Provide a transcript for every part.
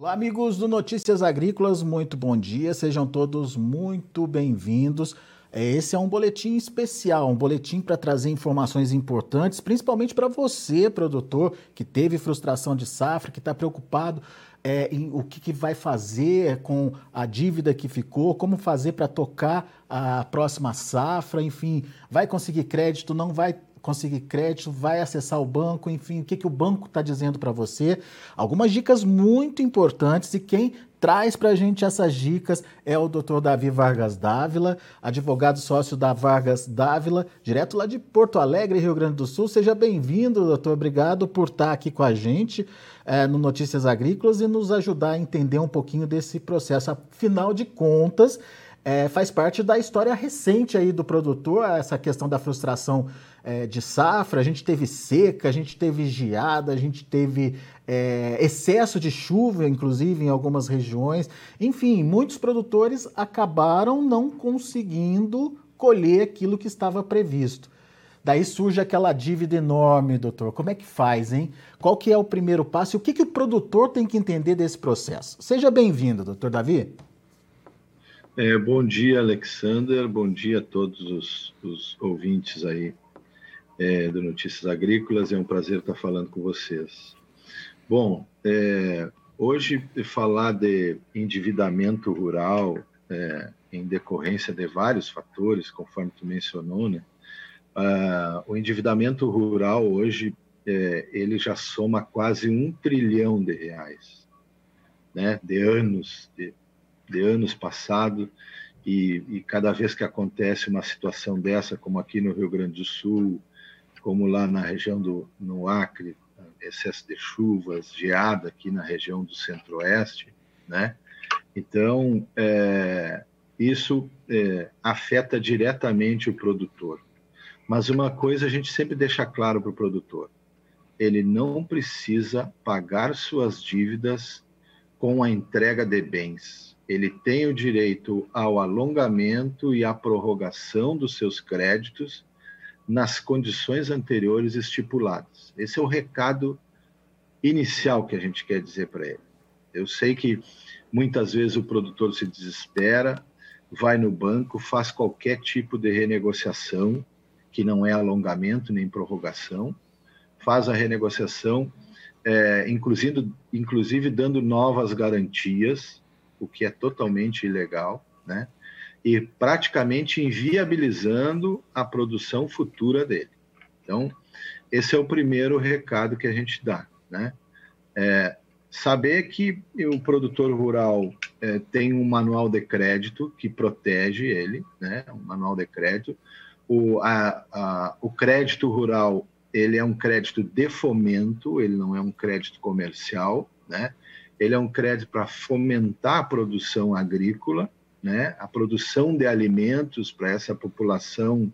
Olá, amigos do Notícias Agrícolas, muito bom dia, sejam todos muito bem-vindos. É, esse é um boletim especial, um boletim para trazer informações importantes, principalmente para você, produtor, que teve frustração de safra, que está preocupado é, em o que, que, vai fazer com a dívida que ficou, como fazer para tocar a próxima safra, enfim, vai conseguir crédito, não vai conseguir crédito, vai acessar o banco, enfim, o que, que o banco está dizendo para você. Algumas dicas muito importantes e quem traz para a gente essas dicas é o Dr. Davi Vargas Dávila, advogado sócio da Vargas Dávila, direto lá de Porto Alegre, Rio Grande do Sul. Seja bem-vindo, doutor. Obrigado por estar aqui com a gente é, no Notícias Agrícolas e nos ajudar a entender um pouquinho desse processo. Afinal de contas, é, faz parte da história recente aí do produtor, essa questão da frustração é, de safra, a gente teve seca, a gente teve geada, a gente teve é, excesso de chuva, inclusive em algumas regiões. Enfim, muitos produtores acabaram não conseguindo colher aquilo que estava previsto. Daí surge aquela dívida enorme, doutor. Como é que faz, hein? Qual que é o primeiro passo e o que, que o produtor tem que entender desse processo? Seja bem-vindo, doutor Davi. É, bom dia, Alexander. Bom dia a todos os, os ouvintes aí é, do Notícias Agrícolas. É um prazer estar falando com vocês. Bom, é, hoje falar de endividamento rural é, em decorrência de vários fatores, conforme tu mencionou, né? Uh, o endividamento rural hoje é, ele já soma quase um trilhão de reais, né? De anos, de, de anos passados e, e, cada vez que acontece uma situação dessa, como aqui no Rio Grande do Sul, como lá na região do no Acre, excesso de chuvas, geada aqui na região do Centro-Oeste, né? Então, é, isso é, afeta diretamente o produtor. Mas uma coisa a gente sempre deixa claro para o produtor: ele não precisa pagar suas dívidas com a entrega de bens. Ele tem o direito ao alongamento e à prorrogação dos seus créditos nas condições anteriores estipuladas. Esse é o recado inicial que a gente quer dizer para ele. Eu sei que muitas vezes o produtor se desespera, vai no banco, faz qualquer tipo de renegociação, que não é alongamento nem prorrogação, faz a renegociação, é, inclusive, inclusive dando novas garantias, o que é totalmente ilegal, né? e praticamente inviabilizando a produção futura dele. Então, esse é o primeiro recado que a gente dá, né? É, saber que o produtor rural é, tem um manual de crédito que protege ele, né? Um manual de crédito. O, a, a, o crédito rural ele é um crédito de fomento, ele não é um crédito comercial, né? Ele é um crédito para fomentar a produção agrícola, né, a produção de alimentos para essa população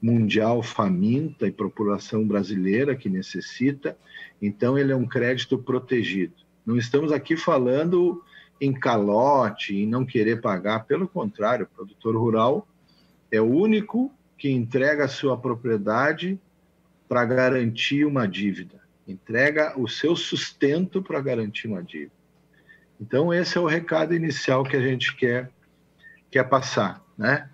mundial faminta e população brasileira que necessita. Então, ele é um crédito protegido. Não estamos aqui falando em calote, em não querer pagar, pelo contrário, o produtor rural é o único que entrega a sua propriedade para garantir uma dívida, entrega o seu sustento para garantir uma dívida. Então, esse é o recado inicial que a gente quer quer passar, né?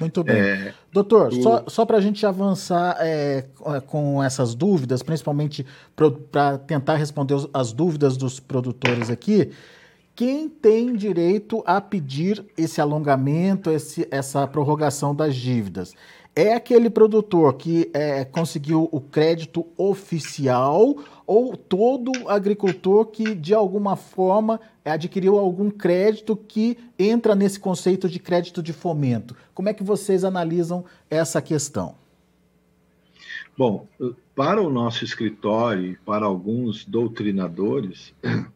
Muito bem. É, Doutor, o... só, só para a gente avançar é, com essas dúvidas, principalmente para tentar responder as dúvidas dos produtores aqui, quem tem direito a pedir esse alongamento, esse, essa prorrogação das dívidas? É aquele produtor que é, conseguiu o crédito oficial ou todo agricultor que, de alguma forma, adquiriu algum crédito que entra nesse conceito de crédito de fomento? Como é que vocês analisam essa questão? Bom, para o nosso escritório e para alguns doutrinadores,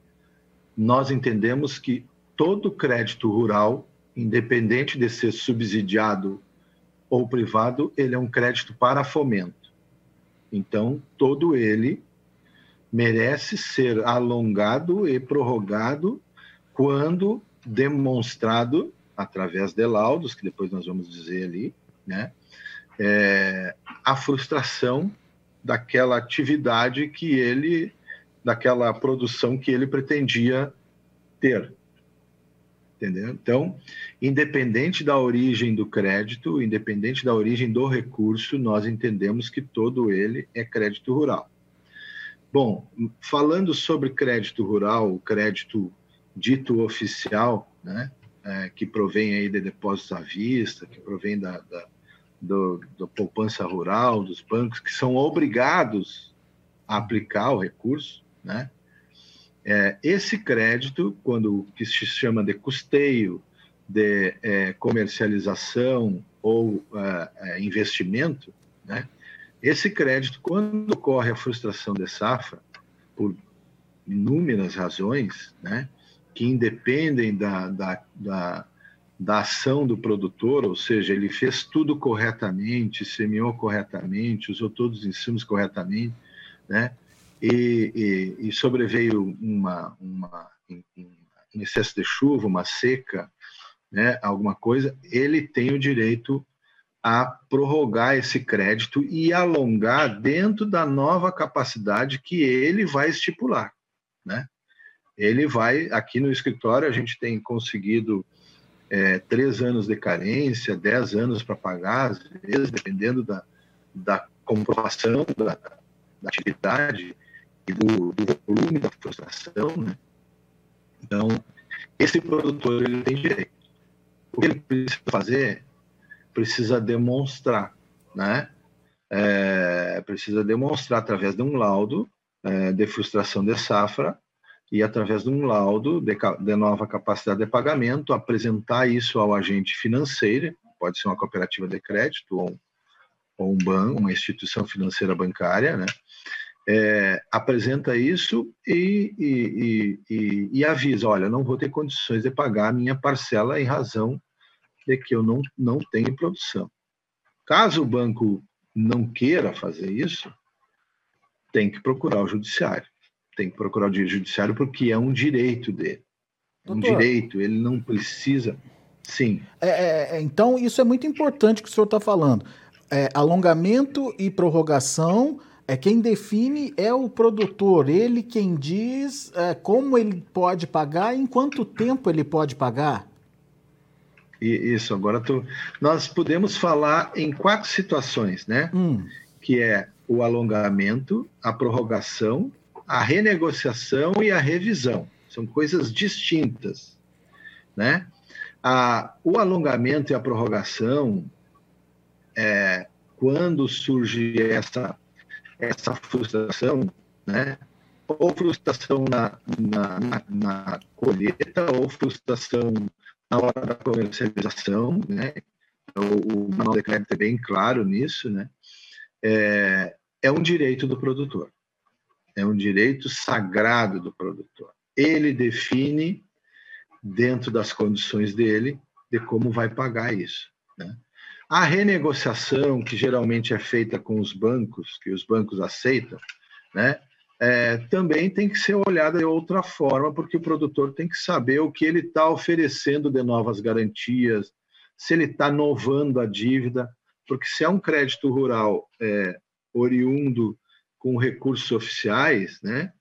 nós entendemos que todo crédito rural, independente de ser subsidiado ou privado, ele é um crédito para fomento. Então, todo ele merece ser alongado e prorrogado quando demonstrado através de laudos, que depois nós vamos dizer ali, né, é, a frustração daquela atividade que ele, daquela produção que ele pretendia ter. Entendeu? Então, independente da origem do crédito, independente da origem do recurso, nós entendemos que todo ele é crédito rural. Bom, falando sobre crédito rural, o crédito dito oficial, né, é, que provém aí de depósitos à vista, que provém da, da, do, da poupança rural, dos bancos, que são obrigados a aplicar o recurso, né? É, esse crédito, quando que se chama de custeio, de é, comercialização ou é, é investimento, né? Esse crédito, quando ocorre a frustração de safra, por inúmeras razões, né? Que independem da, da, da, da ação do produtor, ou seja, ele fez tudo corretamente, semeou corretamente, usou todos os insumos corretamente, né? E, e, e sobreveio uma, uma, um excesso de chuva, uma seca, né, alguma coisa, ele tem o direito a prorrogar esse crédito e alongar dentro da nova capacidade que ele vai estipular, né? Ele vai, aqui no escritório, a gente tem conseguido é, três anos de carência, dez anos para pagar, às vezes, dependendo da, da comprovação da, da atividade, do, do volume da frustração, né? Então, esse produtor ele tem direito. O que ele precisa fazer? Precisa demonstrar, né? É, precisa demonstrar através de um laudo é, de frustração de safra e através de um laudo de, de, nova capacidade de pagamento, apresentar isso ao agente financeiro, pode ser uma cooperativa de crédito ou, ou um banco, uma instituição financeira bancária, né? É, apresenta isso e, e, e, e, avisa: olha, não vou ter condições de pagar a minha parcela em razão de que eu não, não tenho produção. Caso o banco não queira fazer isso, tem que procurar o judiciário. Tem que procurar o judiciário porque é um direito dele. É um Doutor, direito, ele não precisa. Sim. É, é, é então, isso é muito importante que o senhor está falando. É, alongamento e prorrogação é quem define é o produtor, ele quem diz é, como ele pode pagar, em quanto tempo ele pode pagar. Isso, agora tô... nós podemos falar em quatro situações, né? Hum. Que é o alongamento, a prorrogação, a renegociação e a revisão. São coisas distintas, né? A, o alongamento e a prorrogação, é, quando surge essa essa frustração, né? ou frustração na, na, na, na colheita, ou frustração na hora da comercialização, né? O, o manual de é bem claro nisso, né? É, é um direito do produtor, é um direito sagrado do produtor. Ele define, dentro das condições dele, de como vai pagar isso. Né? A renegociação, que geralmente é feita com os bancos, que os bancos aceitam, né, é, também tem que ser olhada de outra forma, porque o produtor tem que saber o que ele está oferecendo de novas garantias, se ele está novando a dívida, porque se é um crédito rural é, oriundo com recursos oficiais, né,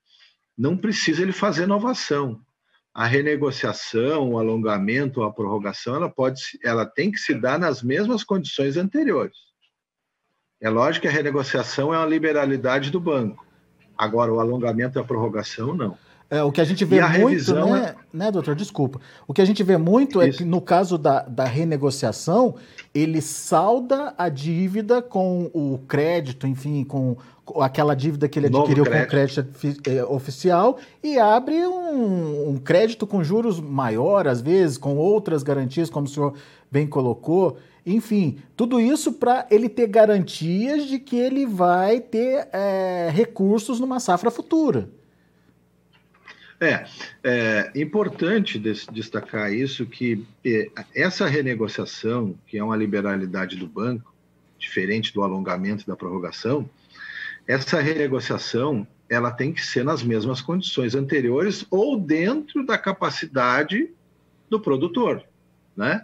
não precisa ele fazer inovação a renegociação, o alongamento, a prorrogação, ela pode, ela tem que se dar nas mesmas condições anteriores. É lógico que a renegociação é uma liberalidade do banco. Agora, o alongamento e a prorrogação, não. É, o que a gente vê a muito, né, é... né, doutor? Desculpa. O que a gente vê muito Isso. é que no caso da, da renegociação, ele salda a dívida com o crédito, enfim, com aquela dívida que ele Novo adquiriu crédito. com crédito é, oficial e abre um, um, crédito com juros maior, às vezes, com outras garantias, como o senhor bem colocou. Enfim, tudo isso para ele ter garantias de que ele vai ter é, recursos numa safra futura. É, é importante destacar isso que é, essa renegociação, que é uma liberalidade do banco, diferente do alongamento e da prorrogação, essa renegociação ela tem que ser nas mesmas condições anteriores ou dentro da capacidade do produtor, né?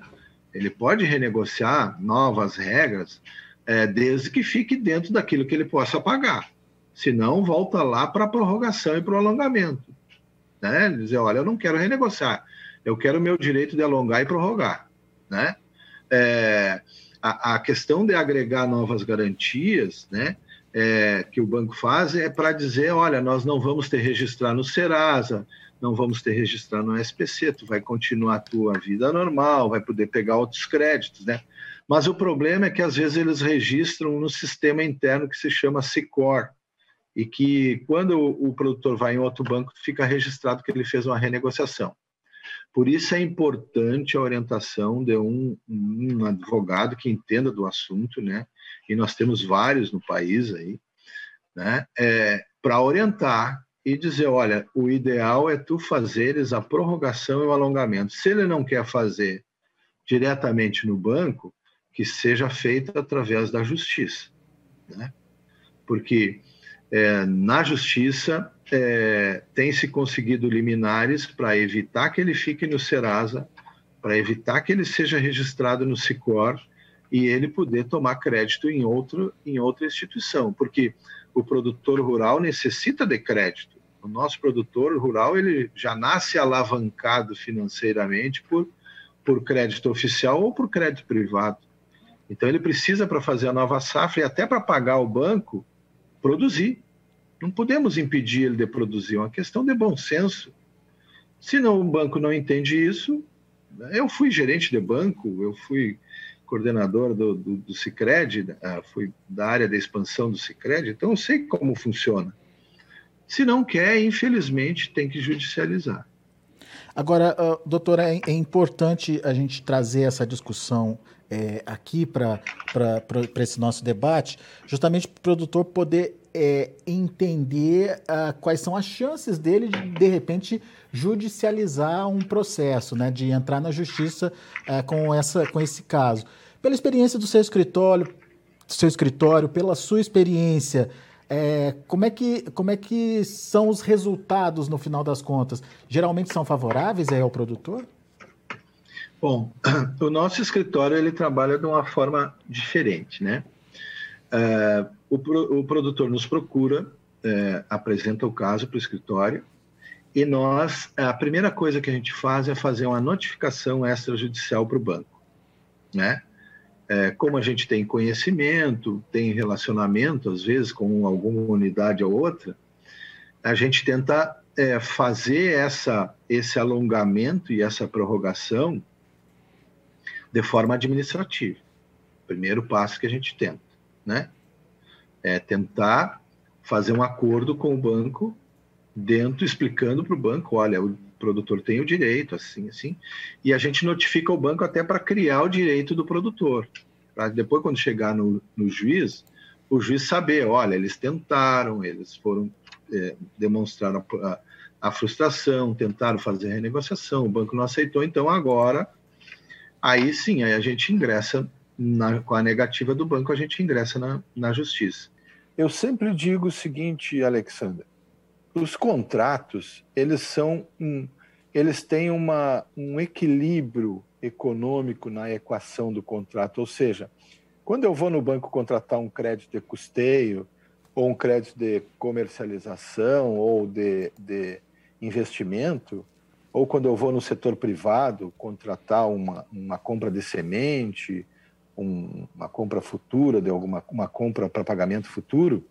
Ele pode renegociar novas regras é, desde que fique dentro daquilo que ele possa pagar. Senão, volta lá para a prorrogação e para o alongamento. Né? Dizer, olha, eu não quero renegociar, eu quero o meu direito de alongar e prorrogar, né? É, a, a, questão de agregar novas garantias, né? É, que o banco faz é para dizer, olha, nós não vamos ter registrar no Serasa, não vamos ter registrar no SPC, tu vai continuar a tua vida normal, vai poder pegar outros créditos, né? Mas o problema é que às vezes eles registram no sistema interno que se chama Sicor, e que quando o produtor vai em outro banco, fica registrado que ele fez uma renegociação. Por isso é importante a orientação de um, um advogado que entenda do assunto, né? E nós temos vários no país aí, né? É, para orientar e dizer, olha, o ideal é tu fazeres a prorrogação e o alongamento. Se ele não quer fazer diretamente no banco, que seja feito através da justiça, né? Porque é, na justiça é, tem se conseguido liminares para evitar que ele fique no Serasa, para evitar que ele seja registrado no Sicor e ele poder tomar crédito em outro em outra instituição, porque o produtor rural necessita de crédito. O nosso produtor rural ele já nasce alavancado financeiramente por por crédito oficial ou por crédito privado. Então ele precisa para fazer a nova safra e até para pagar o banco produzir. Não podemos impedir ele de produzir, é uma questão de bom senso. Se não, o banco não entende isso, eu fui gerente de banco, eu fui coordenador do, do, do Cicred, ah, fui da área da expansão do Cicred, então eu sei como funciona. Se não quer, infelizmente, tem que judicializar. Agora, uh, doutora, é, é, importante a gente trazer essa discussão é, aqui para esse nosso debate, justamente para o produtor poder é, entender uh, quais são as chances dele de, de repente, judicializar um processo, né, de entrar na justiça uh, com, essa, com esse caso. Pela experiência do seu escritório, seu escritório, pela sua experiência, é, como, é que, como é que são os resultados no final das contas? Geralmente são favoráveis aí, ao produtor? Bom, o nosso escritório ele trabalha de uma forma diferente, né? Uh, o, o, produtor nos procura, uh, apresenta o caso para o escritório e nós, a primeira coisa que a gente faz é fazer uma notificação extrajudicial para o banco, né? Como a gente tem conhecimento, tem relacionamento, às vezes, com alguma unidade ou outra, a gente tenta fazer essa, esse alongamento e essa prorrogação de forma administrativa. Primeiro passo que a gente tenta, né? É tentar fazer um acordo com o banco dentro, explicando para o banco, olha, o produtor tem o direito, assim, assim, e a gente notifica o banco até para criar o direito do produtor, para depois, quando chegar no, no juiz, o juiz saber, olha, eles tentaram, eles foram é, demonstraram a, a, frustração, tentaram fazer a renegociação, o banco não aceitou, então agora aí sim, aí a gente ingressa na, com a negativa do banco, a gente ingressa na, na justiça. Eu sempre digo o seguinte, Alexandre, os contratos, eles são um, eles têm uma, um equilíbrio econômico na equação do contrato, ou seja, quando eu vou no banco contratar um crédito de custeio, ou um crédito de comercialização, ou de, de investimento, ou quando eu vou no setor privado contratar uma, uma compra de semente, um, uma compra futura, de alguma uma compra para pagamento futuro,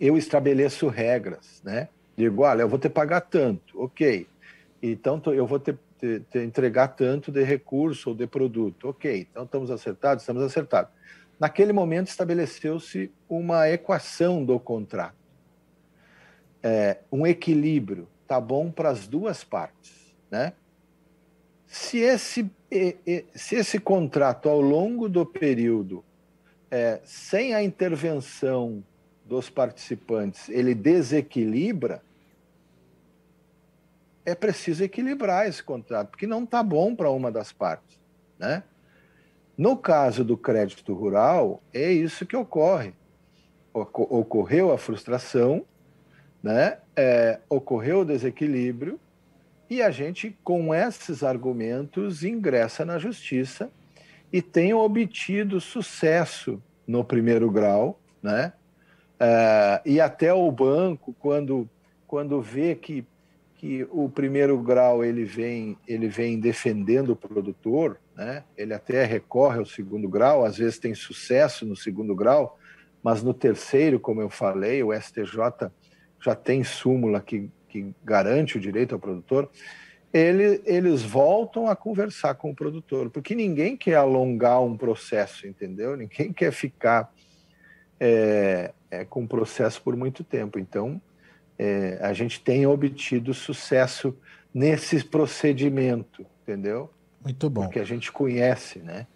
eu estabeleço regras, né? Digo, olha, eu vou ter que pagar tanto, ok. Então eu vou ter, ter entregar tanto de recurso ou de produto, ok. Então estamos acertados, estamos acertados. Naquele momento estabeleceu-se uma equação do contrato, é, um equilíbrio tá bom para as duas partes, né? Se esse, se esse contrato, ao longo do período, é, sem a intervenção dos participantes, ele desequilibra, é preciso equilibrar esse contrato, porque não está bom para uma das partes. Né? No caso do crédito rural, é isso que ocorre. Ocorreu a frustração, né? É, ocorreu o desequilíbrio e a gente, com esses argumentos, ingressa na justiça e tem obtido sucesso no primeiro grau, né? É, e até o banco, quando, quando vê que, que o primeiro grau ele vem ele vem defendendo o produtor, né? Ele até recorre ao segundo grau, às vezes tem sucesso no segundo grau, mas no terceiro, como eu falei, o STJ já tem súmula que, que garante o direito ao produtor. Ele, eles voltam a conversar com o produtor, porque ninguém quer alongar um processo, entendeu? Ninguém quer ficar é, é, com o processo por muito tempo. Então, é, a gente tem obtido sucesso nesse procedimento, entendeu? Muito bom. Porque a gente conhece, né?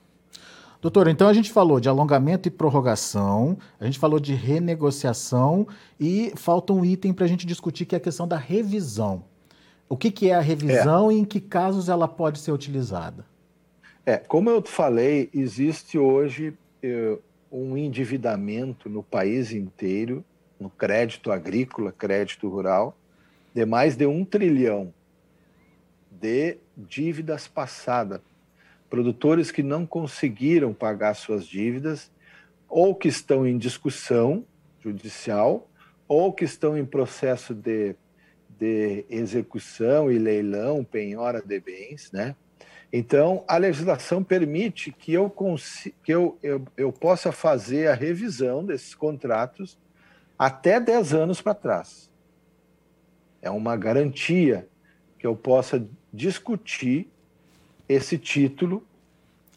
Doutor, então a gente falou de alongamento e prorrogação, a gente falou de renegociação e falta um item para a gente discutir que é a questão da revisão. O que, que é a revisão é. e em que casos ela pode ser utilizada? É, como eu falei, existe hoje eh, um endividamento no país inteiro no crédito agrícola, crédito rural, de mais de um trilhão de dívidas passadas. Produtores que não conseguiram pagar suas dívidas, ou que estão em discussão judicial, ou que estão em processo de, de execução e leilão, penhora de bens, né? Então, a legislação permite que eu, que eu, eu, eu possa fazer a revisão desses contratos até 10 anos para trás. É uma garantia que eu possa discutir esse título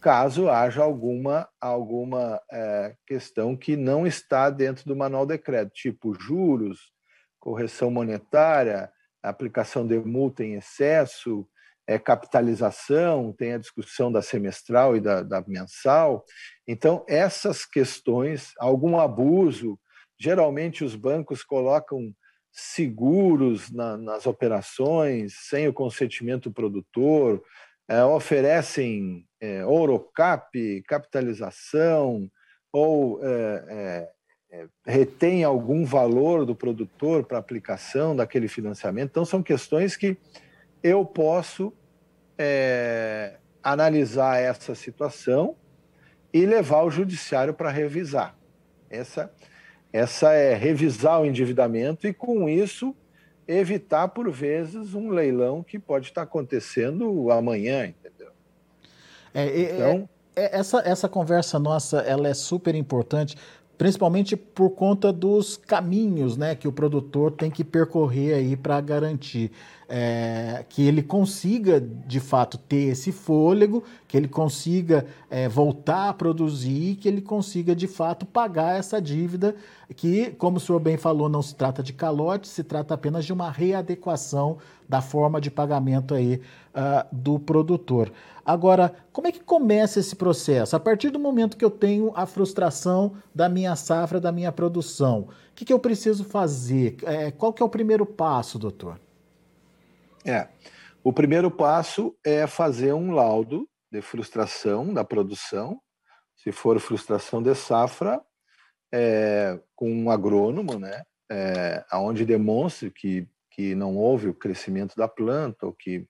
caso haja alguma, alguma é, questão que não está dentro do manual de crédito, tipo juros, correção monetária, aplicação de multa em excesso, é, capitalização, tem a discussão da semestral e da, da mensal. Então, essas questões, algum abuso, Geralmente, os bancos colocam seguros na, nas operações, sem o consentimento do produtor, é, oferecem é, Orocap, capitalização, ou é, é, é retém algum valor do produtor para aplicação daquele financiamento. Então, são questões que eu posso é, analisar essa situação e levar o judiciário para revisar. Essa essa é revisar o endividamento e, com isso, evitar, por vezes, um leilão que pode estar acontecendo amanhã, entendeu? É, é, então, é, essa, essa conversa nossa ela é super importante, principalmente por conta dos caminhos né, que o produtor tem que percorrer aí para garantir é, que ele consiga de fato ter esse fôlego, que ele consiga é, voltar a produzir, que ele consiga de fato pagar essa dívida, que, como o senhor bem falou, não se trata de calote, se trata apenas de uma readequação da forma de pagamento aí uh, do produtor. Agora, como é que começa esse processo? A partir do momento que eu tenho a frustração da minha safra, da minha produção, o que, que eu preciso fazer? É, qual que é o primeiro passo, doutor? É, o primeiro passo é fazer um laudo de frustração da produção, se for frustração de safra, é, com um agrônomo, né, é, onde demonstre que, que não houve o crescimento da planta, ou que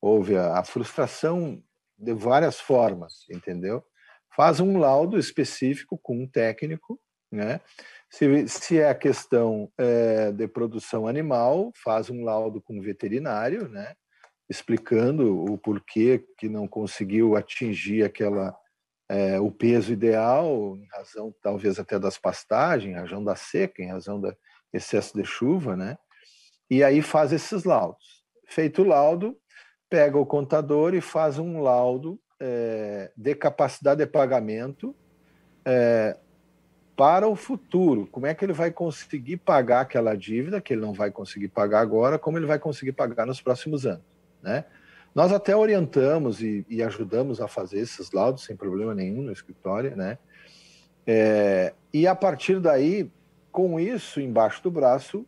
houve a, a frustração de várias formas, entendeu? Faz um laudo específico com um técnico, né? Se, se é a questão é, de produção animal, faz um laudo com um veterinário, né? Explicando o porquê que não conseguiu atingir aquela é, o peso ideal, em razão talvez até das pastagens, em razão da seca, em razão do excesso de chuva, né? E aí faz esses laudos. Feito o laudo, pega o contador e faz um laudo é, de capacidade de pagamento é, para o futuro. Como é que ele vai conseguir pagar aquela dívida que ele não vai conseguir pagar agora, como ele vai conseguir pagar nos próximos anos, né? Nós até orientamos e, e ajudamos a fazer esses laudos sem problema nenhum no escritório, né? É, e a partir daí, com isso embaixo do braço,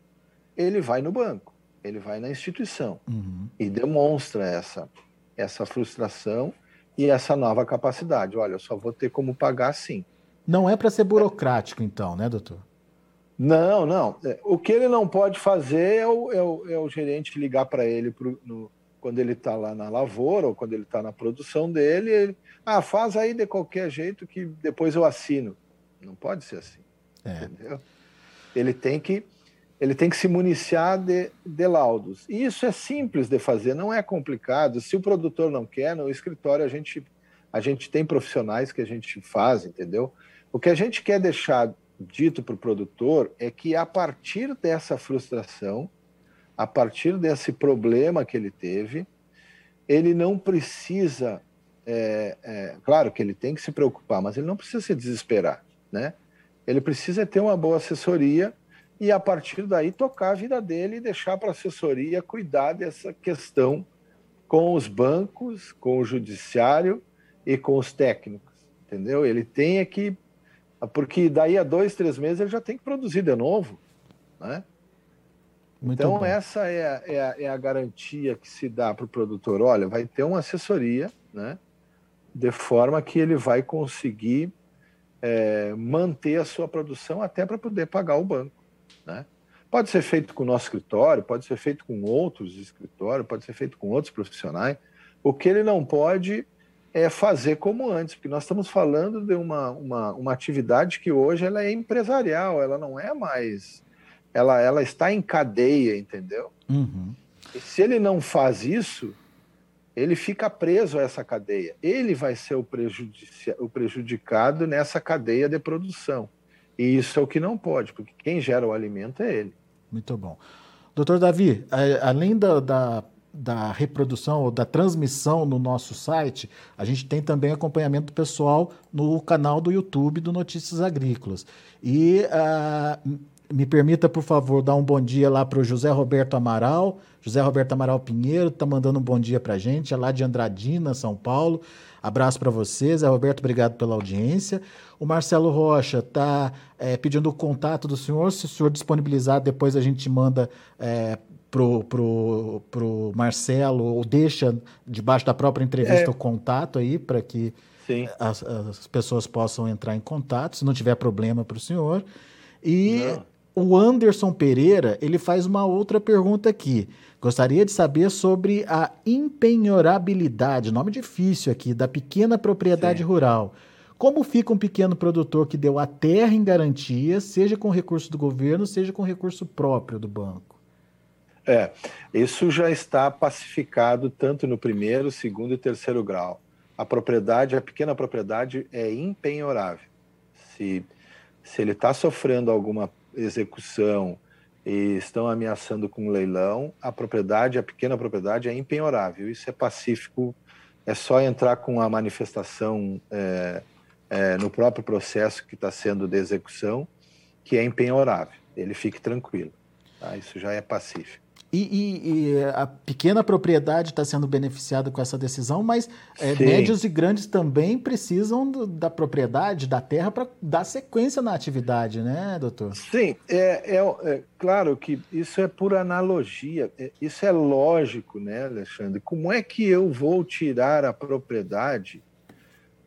ele vai no banco ele vai na instituição uhum. e demonstra essa, essa frustração e essa nova capacidade. Olha, eu só vou ter como pagar sim. Não é para ser burocrático, então, né, doutor? Não, não. É, o que ele não pode fazer é o, é o, é o gerente ligar para ele pro, no, quando ele está lá na lavoura ou quando ele está na produção dele. Ele, ah, faz aí de qualquer jeito que depois eu assino. Não pode ser assim. É. Entendeu? Ele tem que ele tem que se municiar de, de laudos. E isso é simples de fazer, não é complicado. Se o produtor não quer, no escritório a gente, a gente tem profissionais que a gente faz, entendeu? O que a gente quer deixar dito para o produtor é que a partir dessa frustração, a partir desse problema que ele teve, ele não precisa, é, é, claro que ele tem que se preocupar, mas ele não precisa se desesperar, né? Ele precisa ter uma boa assessoria e a partir daí tocar a vida dele e deixar para a assessoria cuidar dessa questão com os bancos, com o judiciário e com os técnicos, entendeu? Ele tem que, porque daí a dois, três meses ele já tem que produzir de novo, né? Muito então bom. essa é a, é, a, é a garantia que se dá para o produtor. Olha, vai ter uma assessoria, né? De forma que ele vai conseguir é, manter a sua produção até para poder pagar o banco. Né? Pode ser feito com o nosso escritório, pode ser feito com outros escritórios, pode ser feito com outros profissionais. O que ele não pode é fazer como antes, porque nós estamos falando de uma, uma, uma atividade que hoje ela é empresarial, ela não é mais. Ela, ela está em cadeia, entendeu? Uhum. E se ele não faz isso, ele fica preso a essa cadeia. Ele vai ser o, o prejudicado nessa cadeia de produção. E isso é o que não pode, porque quem gera o alimento é ele. Muito bom. Doutor Davi, além da, da, da reprodução ou da transmissão no nosso site, a gente tem também acompanhamento pessoal no canal do YouTube do Notícias Agrícolas. E uh, me permita, por favor, dar um bom dia lá para o José Roberto Amaral. José Roberto Amaral Pinheiro está mandando um bom dia para a gente, é lá de Andradina, São Paulo. Abraço para vocês. Zé Roberto, obrigado pela audiência. O Marcelo Rocha está é, pedindo o contato do senhor. Se o senhor disponibilizar, depois a gente manda é, pro, pro, pro Marcelo ou deixa debaixo da própria entrevista é. o contato aí para que as, as, pessoas possam entrar em contato, se não tiver problema para o senhor. E não. o Anderson Pereira ele faz uma outra pergunta aqui. Gostaria de saber sobre a empenhorabilidade, nome difícil aqui, da pequena propriedade Sim. rural. Como fica um pequeno produtor que deu a terra em garantia, seja com recurso do governo, seja com recurso próprio do banco? É, isso já está pacificado tanto no primeiro, segundo e terceiro grau. A propriedade, a pequena propriedade é impenhorável. Se, se ele está sofrendo alguma execução, e estão ameaçando com leilão, a propriedade, a pequena propriedade é impenhorável. Isso é pacífico, é só entrar com a manifestação é, é, no próprio processo que está sendo de execução, que é impenhorável. Ele fique tranquilo. Tá? Isso já é pacífico. E, e, e, a pequena propriedade está sendo beneficiada com essa decisão, mas é, médios e grandes também precisam do, da propriedade, da terra, para dar sequência na atividade, né, doutor? Sim, é, é, é, claro que isso é por analogia, é, isso é lógico, né, Alexandre? Como é que eu vou tirar a propriedade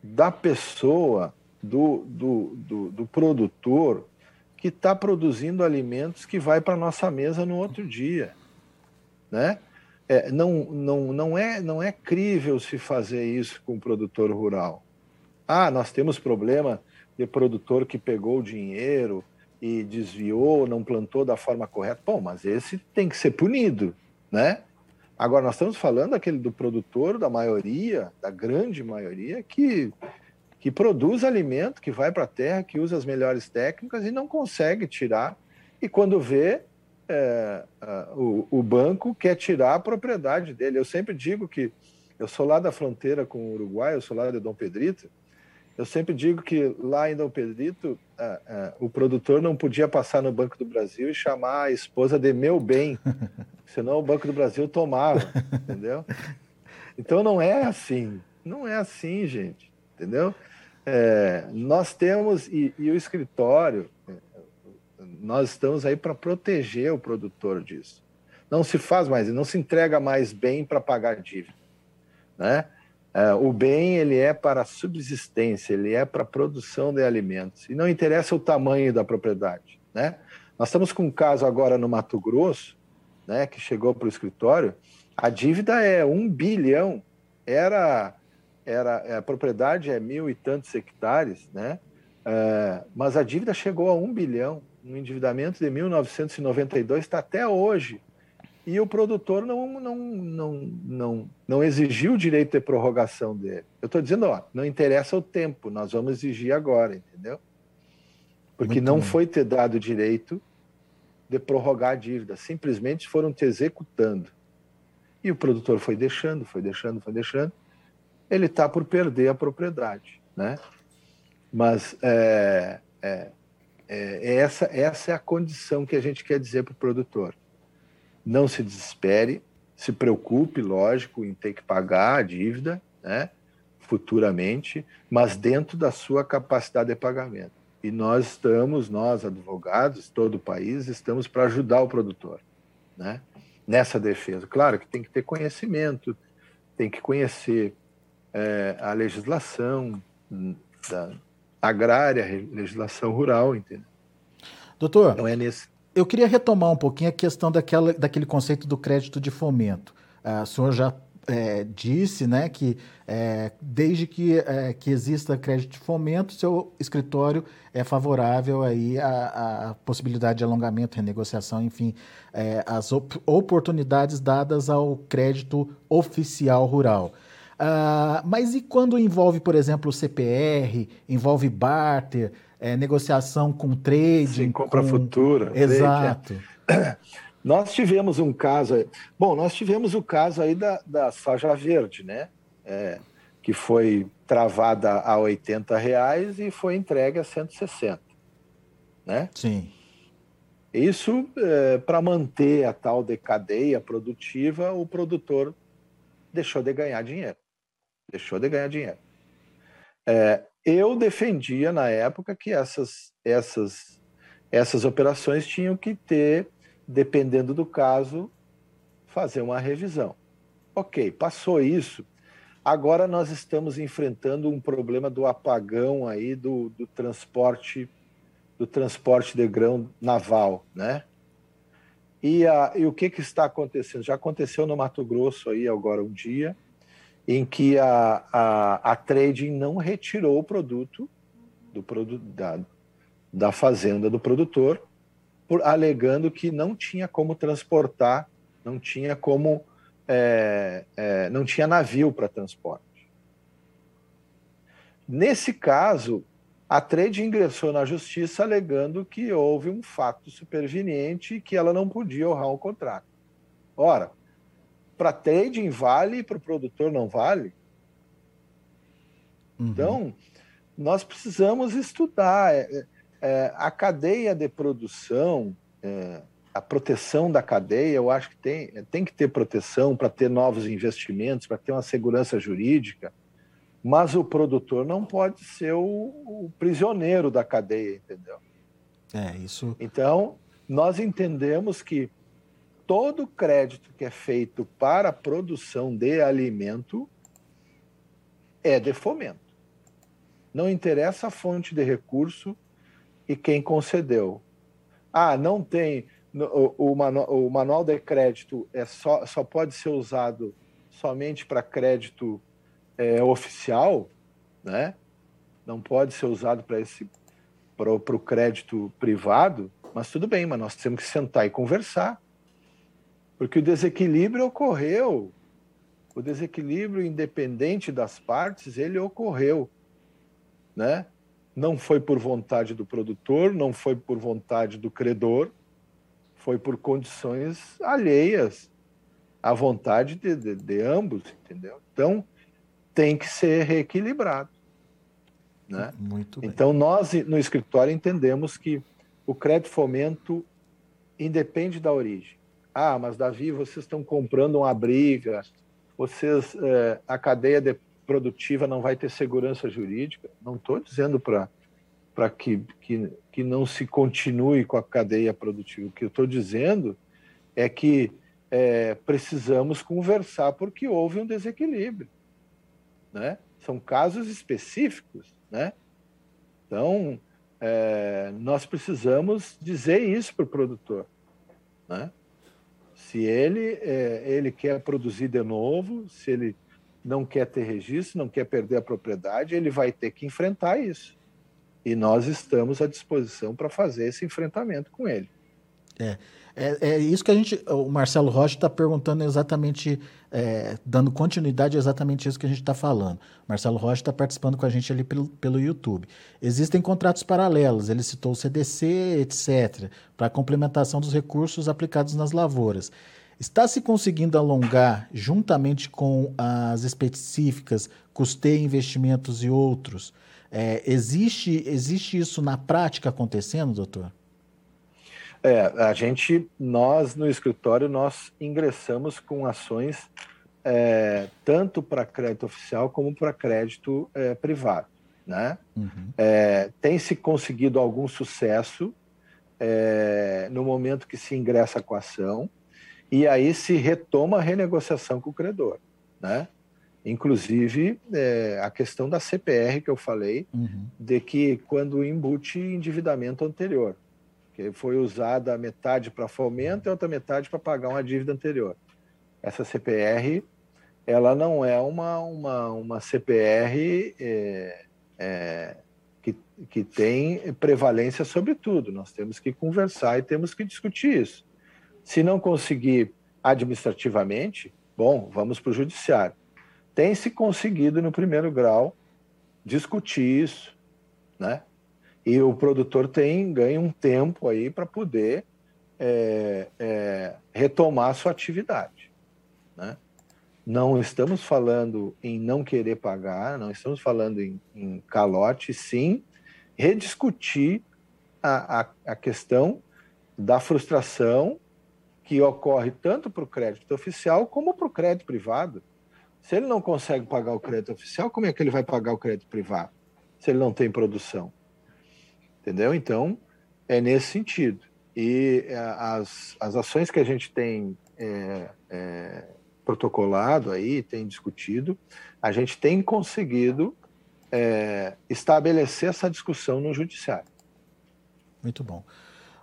da pessoa, do, do, do, do produtor, que está produzindo alimentos que vai para a nossa mesa no outro dia? Né? É, não, não, não, é, não é crível se fazer isso com o produtor rural. Ah, nós temos problema de produtor que pegou o dinheiro e desviou, não plantou da forma correta. Bom, mas esse tem que ser punido, né? Agora, nós estamos falando aquele do produtor, da maioria, da grande maioria, que, que produz alimento, que vai para a terra, que usa as melhores técnicas e não consegue tirar. E quando vê, é, o, o, banco quer tirar a propriedade dele. Eu sempre digo que eu sou lá da fronteira com o Uruguai, eu sou lá de Dom Pedrito. Eu sempre digo que lá em Dom Pedrito o produtor não podia passar no Banco do Brasil e chamar a esposa de meu bem, senão o Banco do Brasil tomava, entendeu? Então não é assim, não é assim, gente, entendeu? É, nós temos, e, e o escritório, nós estamos aí para proteger o produtor disso. Não se faz mais, não se entrega mais bem para pagar dívida, né? É, o bem ele é para subsistência, ele é para produção de alimentos e não interessa o tamanho da propriedade, né? Nós estamos com um caso agora no Mato Grosso, né, que chegou para o escritório. A dívida é um bilhão, era era a propriedade é mil e tantos hectares, né? É, mas a dívida chegou a um bilhão um endividamento de 1992 está até hoje. E o produtor não, não, não, não, não exigiu o direito de prorrogação dele. Eu estou dizendo, ó, não interessa o tempo, nós vamos exigir agora, entendeu? Porque Muito não foi ter dado o direito de prorrogar a dívida, simplesmente foram te executando. E o produtor foi deixando, foi deixando, foi deixando. Ele está por perder a propriedade, né? Mas é, é, é, essa, essa é a condição que a gente quer dizer para o produtor. Não se desespere, se preocupe, lógico, em ter que pagar a dívida, né? Futuramente, mas dentro da sua capacidade de pagamento. E nós estamos, nós advogados, todo o país, estamos para ajudar o produtor, né? Nessa defesa. Claro que tem que ter conhecimento, tem que conhecer é, a legislação da, agrária, legislação rural, entendeu? Doutor, então é nesse... eu queria retomar um pouquinho a questão daquela, daquele conceito do crédito de fomento. Ah, o senhor já é, disse né, que é, desde que, é, que exista crédito de fomento, seu escritório é favorável aí à, à possibilidade de alongamento, renegociação, enfim, é, as op oportunidades dadas ao crédito oficial rural. Uh, mas e quando envolve, por exemplo, o CPR, envolve barter, é, negociação com trade? Sim, compra com... futura. Exato. Trade, é. Nós tivemos um caso. Bom, nós tivemos o caso aí da, da soja verde, né? É, que foi travada a 80 reais e foi entregue a 160. Né? Sim. Isso é, para manter a tal de cadeia produtiva, o produtor deixou de ganhar dinheiro deixou de ganhar dinheiro. É, eu defendia na época que essas, essas, essas operações tinham que ter, dependendo do caso, fazer uma revisão. Ok, passou isso. Agora nós estamos enfrentando um problema do apagão aí do, do transporte do transporte de grão naval, né? E, a, e o que, que está acontecendo? Já aconteceu no Mato Grosso aí agora um dia, em que a, a, a trading não retirou o produto do produto da, da fazenda do produtor, por, alegando que não tinha como transportar, não tinha como é, é, não tinha navio para transporte. Nesse caso, a trade ingressou na justiça alegando que houve um fato superveniente e que ela não podia honrar o contrato. Ora, para trading vale e para o produtor não vale. Uhum. Então, nós precisamos estudar é, é, é, a cadeia de produção, é, a proteção da cadeia. Eu acho que tem, tem que ter proteção para ter novos investimentos, para ter uma segurança jurídica. Mas o produtor não pode ser o, o prisioneiro da cadeia, entendeu? É, isso. Então, nós entendemos que todo crédito que é feito para a produção de alimento é de fomento. Não interessa a fonte de recurso e quem concedeu. Ah, não tem. O, o, manual, o manual de crédito é só, só pode ser usado somente para crédito é, oficial, né? Não pode ser usado para esse para o crédito privado, mas tudo bem, mas nós temos que sentar e conversar porque o desequilíbrio ocorreu. O desequilíbrio independente das partes, ele ocorreu, né? Não foi por vontade do produtor, não foi por vontade do credor, foi por condições alheias à vontade de, de, de ambos, entendeu? Então, tem que ser reequilibrado. Né? Muito bem. Então, nós no escritório entendemos que o crédito fomento independe da origem. Ah, mas Davi, vocês estão comprando uma briga, vocês, é, a cadeia de produtiva não vai ter segurança jurídica. Não estou dizendo para para que, que, que não se continue com a cadeia produtiva. O que eu estou dizendo é que é, precisamos conversar porque houve um desequilíbrio. Né? São casos específicos. Né? Então, é, nós precisamos dizer isso para o produtor. Né? Se ele, é, ele quer produzir de novo, se ele não quer ter registro, não quer perder a propriedade, ele vai ter que enfrentar isso. E nós estamos à disposição para fazer esse enfrentamento com ele. É. É, é, isso que a gente. O Marcelo Rocha está perguntando exatamente, é, dando continuidade a exatamente isso que a gente está falando. Marcelo Rocha está participando com a gente ali pelo, pelo YouTube. Existem contratos paralelos, ele citou o CDC, etc., para complementação dos recursos aplicados nas lavouras. Está se conseguindo alongar, juntamente com as específicas, custeio, investimentos e outros? É, existe, existe isso na prática acontecendo, doutor? É, a gente, nós no escritório, nós ingressamos com ações é, tanto para crédito oficial como para crédito é, privado, né? Uhum. É, tem se conseguido algum sucesso é, no momento que se ingressa com a ação e aí se retoma a renegociação com o credor, né? Inclusive é, a questão da CPR que eu falei, uhum. de que quando embute endividamento anterior que foi usada metade para fomento e outra metade para pagar uma dívida anterior. Essa CPR, ela não é uma, uma, uma CPR é, é, que, que tem prevalência sobre tudo. Nós temos que conversar e temos que discutir isso. Se não conseguir administrativamente, bom, vamos para o judiciário. Tem se conseguido no primeiro grau discutir isso, né? E o produtor tem ganha um tempo aí para poder é, é, retomar sua atividade. Né? Não estamos falando em não querer pagar, não estamos falando em, em calote, sim rediscutir a, a, a questão da frustração que ocorre tanto para o crédito oficial como para o crédito privado. Se ele não consegue pagar o crédito oficial, como é que ele vai pagar o crédito privado? Se ele não tem produção entendeu? Então, é nesse sentido. E é, as, as ações que a gente tem é, é, protocolado aí, tem discutido, a gente tem conseguido é, estabelecer essa discussão no judiciário. Muito bom.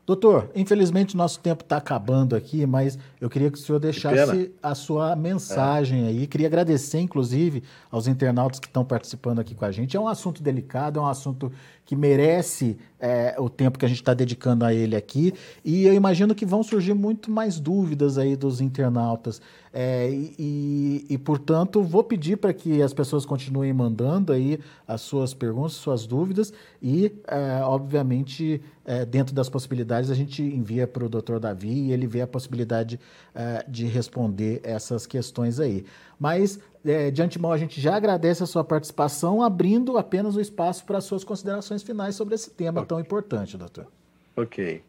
Doutor, infelizmente nosso tempo está acabando aqui, mas eu queria que o senhor deixasse a sua mensagem é. aí. Queria agradecer, inclusive, aos internautas que estão participando aqui com a gente. É um assunto delicado, é um assunto que merece é, o tempo que a gente está dedicando a ele aqui. E eu imagino que vão surgir muito mais dúvidas aí dos internautas. É, e, e, portanto, vou pedir para que as pessoas continuem mandando aí as suas perguntas, suas dúvidas. E, é, obviamente, é, dentro das possibilidades, a gente envia para o doutor Davi e ele vê a possibilidade é, de responder essas questões aí. Mas é, de antemão, a gente já agradece a sua participação, abrindo apenas o espaço para as suas considerações finais sobre esse tema okay. tão importante, doutor. Ok.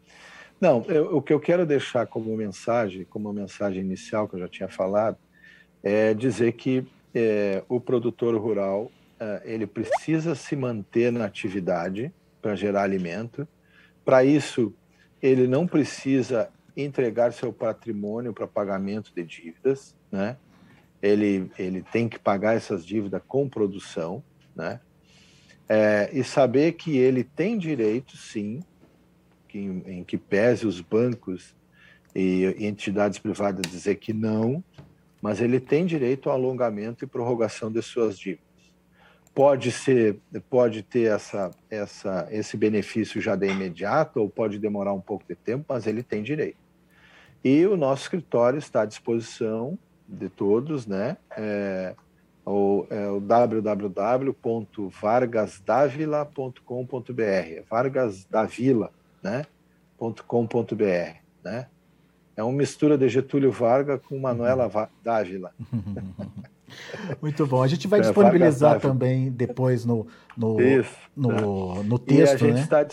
Não, eu, o que eu quero deixar como mensagem, como mensagem inicial que eu já tinha falado, é dizer que é, o produtor rural é, ele precisa se manter na atividade para gerar alimento. Para isso, ele não precisa entregar seu patrimônio para pagamento de dívidas, né? Ele, ele tem que pagar essas dívidas com produção, né? É, e saber que ele tem direito, sim, que, em que pese os bancos e entidades privadas dizer que não, mas ele tem direito ao alongamento e prorrogação de suas dívidas. Pode ser, pode ter essa, essa, esse benefício já de imediato ou pode demorar um pouco de tempo, mas ele tem direito. E o nosso escritório está à disposição de todos, né? É, o, é o www.vargasdavila.com.br, Vargas da Vila, né? .com.br, né? É uma mistura de Getúlio Vargas com Manuela. Dávila. Muito bom. A gente vai é, disponibilizar também depois no, no, Isso, no, tá. no texto, e a gente né? Está,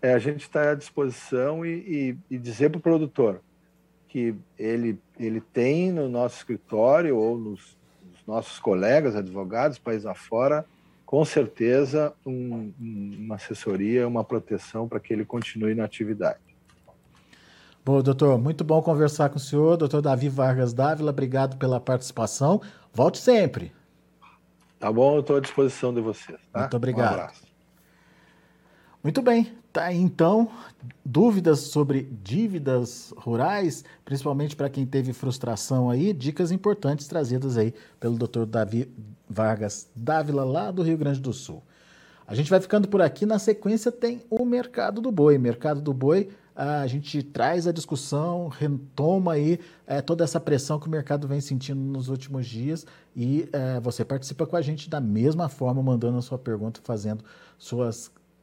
é, a gente está à disposição e, e, e dizer para o produtor, que ele, ele tem no nosso escritório ou nos, nos nossos colegas advogados, país afora, com certeza um, uma assessoria, uma proteção para que ele continue na atividade. Bom, doutor, muito bom conversar com o senhor, doutor Davi Vargas Dávila, obrigado pela participação. Volte sempre. Tá bom, eu estou à disposição de vocês. Tá? Muito obrigado. Um abraço. Muito bem, tá então. Dúvidas sobre dívidas rurais, principalmente para quem teve frustração aí, dicas importantes trazidas aí pelo Dr. Davi Vargas Dávila, lá do Rio Grande do Sul. A gente vai ficando por aqui. Na sequência tem o Mercado do Boi. Mercado do Boi, a gente traz a discussão, retoma aí é, toda essa pressão que o mercado vem sentindo nos últimos dias e é, você participa com a gente da mesma forma, mandando a sua pergunta, fazendo suas